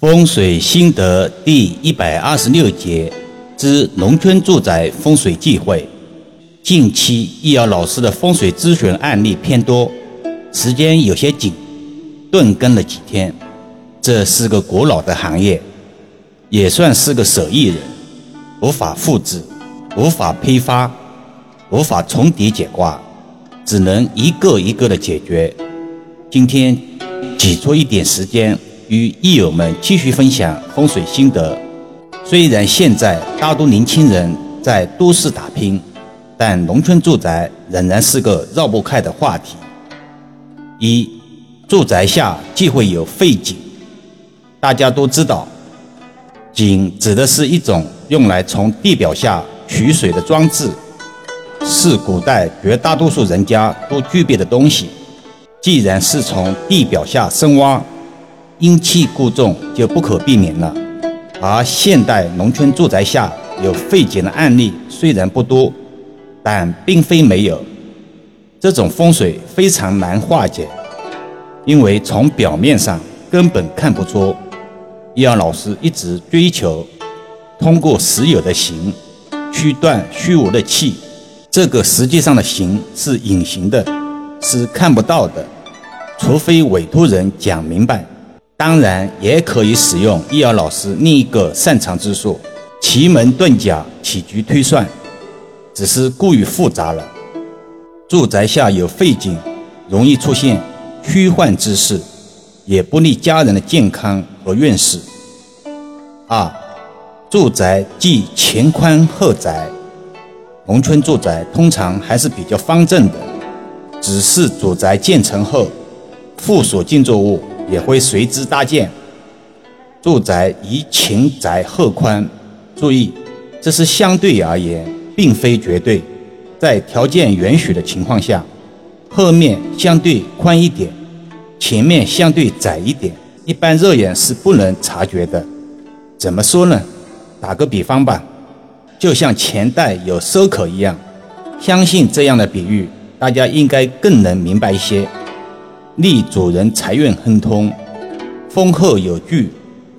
风水心得第一百二十六节之农村住宅风水忌讳。近期易遥老师的风水咨询案例偏多，时间有些紧，顿更了几天。这是个古老的行业，也算是个手艺人，无法复制，无法批发，无法重叠解卦，只能一个一个的解决。今天挤出一点时间。与益友们继续分享风水心得。虽然现在大多年轻人在都市打拼，但农村住宅仍然是个绕不开的话题。一，住宅下忌讳有废井。大家都知道，井指的是一种用来从地表下取水的装置，是古代绝大多数人家都具备的东西。既然是从地表下深挖。阴气过重就不可避免了，而现代农村住宅下有废井的案例虽然不多，但并非没有。这种风水非常难化解，因为从表面上根本看不出。易阳老师一直追求通过实有的形去断虚无的气，这个实际上的形是隐形的，是看不到的，除非委托人讲明白。当然也可以使用易遥老师另一个擅长之术——奇门遁甲起局推算，只是过于复杂了。住宅下有废井，容易出现虚幻之事，也不利家人的健康和运势。二，住宅忌前宽后窄。农村住宅通常还是比较方正的，只是主宅建成后，附属建筑物。也会随之搭建。住宅宜前窄后宽，注意，这是相对而言，并非绝对。在条件允许的情况下，后面相对宽一点，前面相对窄一点，一般肉眼是不能察觉的。怎么说呢？打个比方吧，就像钱袋有收口一样，相信这样的比喻，大家应该更能明白一些。利主人财运亨通，丰厚有据；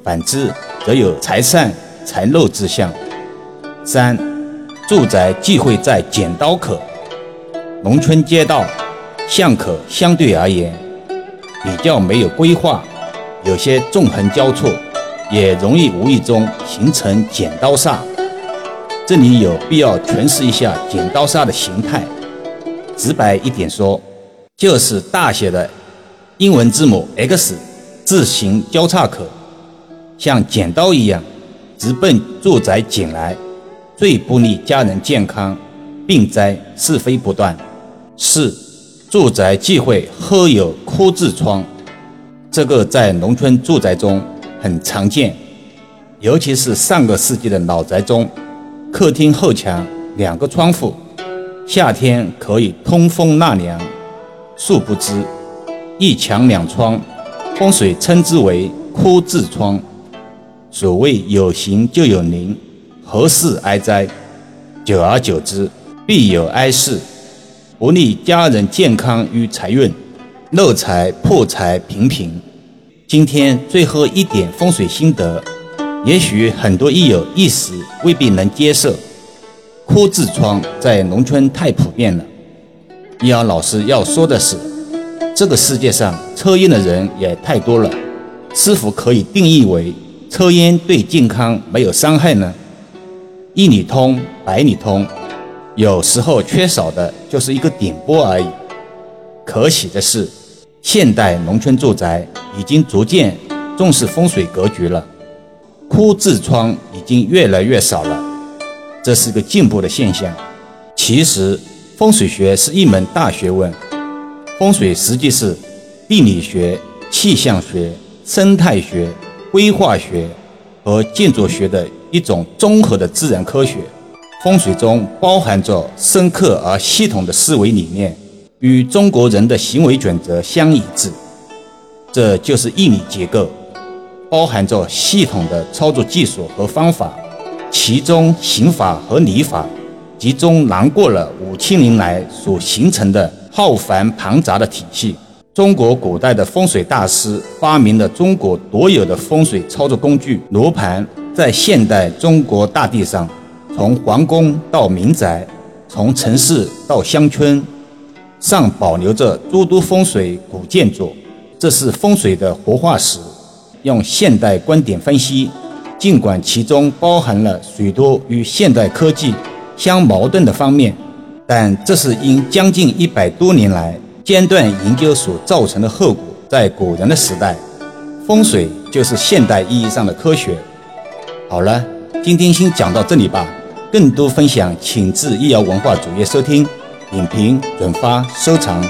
反之，则有财散财漏之象。三，住宅忌讳在剪刀口。农村街道巷口相对而言比较没有规划，有些纵横交错，也容易无意中形成剪刀煞。这里有必要诠释一下剪刀煞的形态。直白一点说，就是大写的。英文字母 X 字形交叉口，像剪刀一样直奔住宅剪来，最不利家人健康，病灾是非不断。四，住宅忌讳后有枯字窗，这个在农村住宅中很常见，尤其是上个世纪的老宅中，客厅后墙两个窗户，夏天可以通风纳凉，殊不知。一墙两窗，风水称之为哭字窗。所谓有形就有灵，何事哀哉？久而久之，必有哀事，不利家人健康与财运，漏财破财频频。今天最后一点风水心得，也许很多益友一时未必能接受。哭字窗在农村太普遍了。易阳老师要说的是。这个世界上抽烟的人也太多了，是否可以定义为抽烟对健康没有伤害呢？一里通百里通，有时候缺少的就是一个点拨而已。可喜的是，现代农村住宅已经逐渐重视风水格局了，枯字窗已经越来越少了，这是个进步的现象。其实，风水学是一门大学问。风水实际是地理学、气象学、生态学、规划学和建筑学的一种综合的自然科学。风水中包含着深刻而系统的思维理念，与中国人的行为准则相一致。这就是义理结构，包含着系统的操作技术和方法，其中刑法和礼法集中囊括了五千年来所形成的。浩繁庞杂的体系，中国古代的风水大师发明了中国独有的风水操作工具——罗盘，在现代中国大地上，从皇宫到民宅，从城市到乡村，尚保留着诸多风水古建筑，这是风水的活化石。用现代观点分析，尽管其中包含了许多与现代科技相矛盾的方面，但这是因将近一百多年来间断研究所造成的后果。在古人的时代，风水就是现代意义上的科学。好了，今天先讲到这里吧。更多分享，请至易遥文化主页收听、点评、转发、收藏。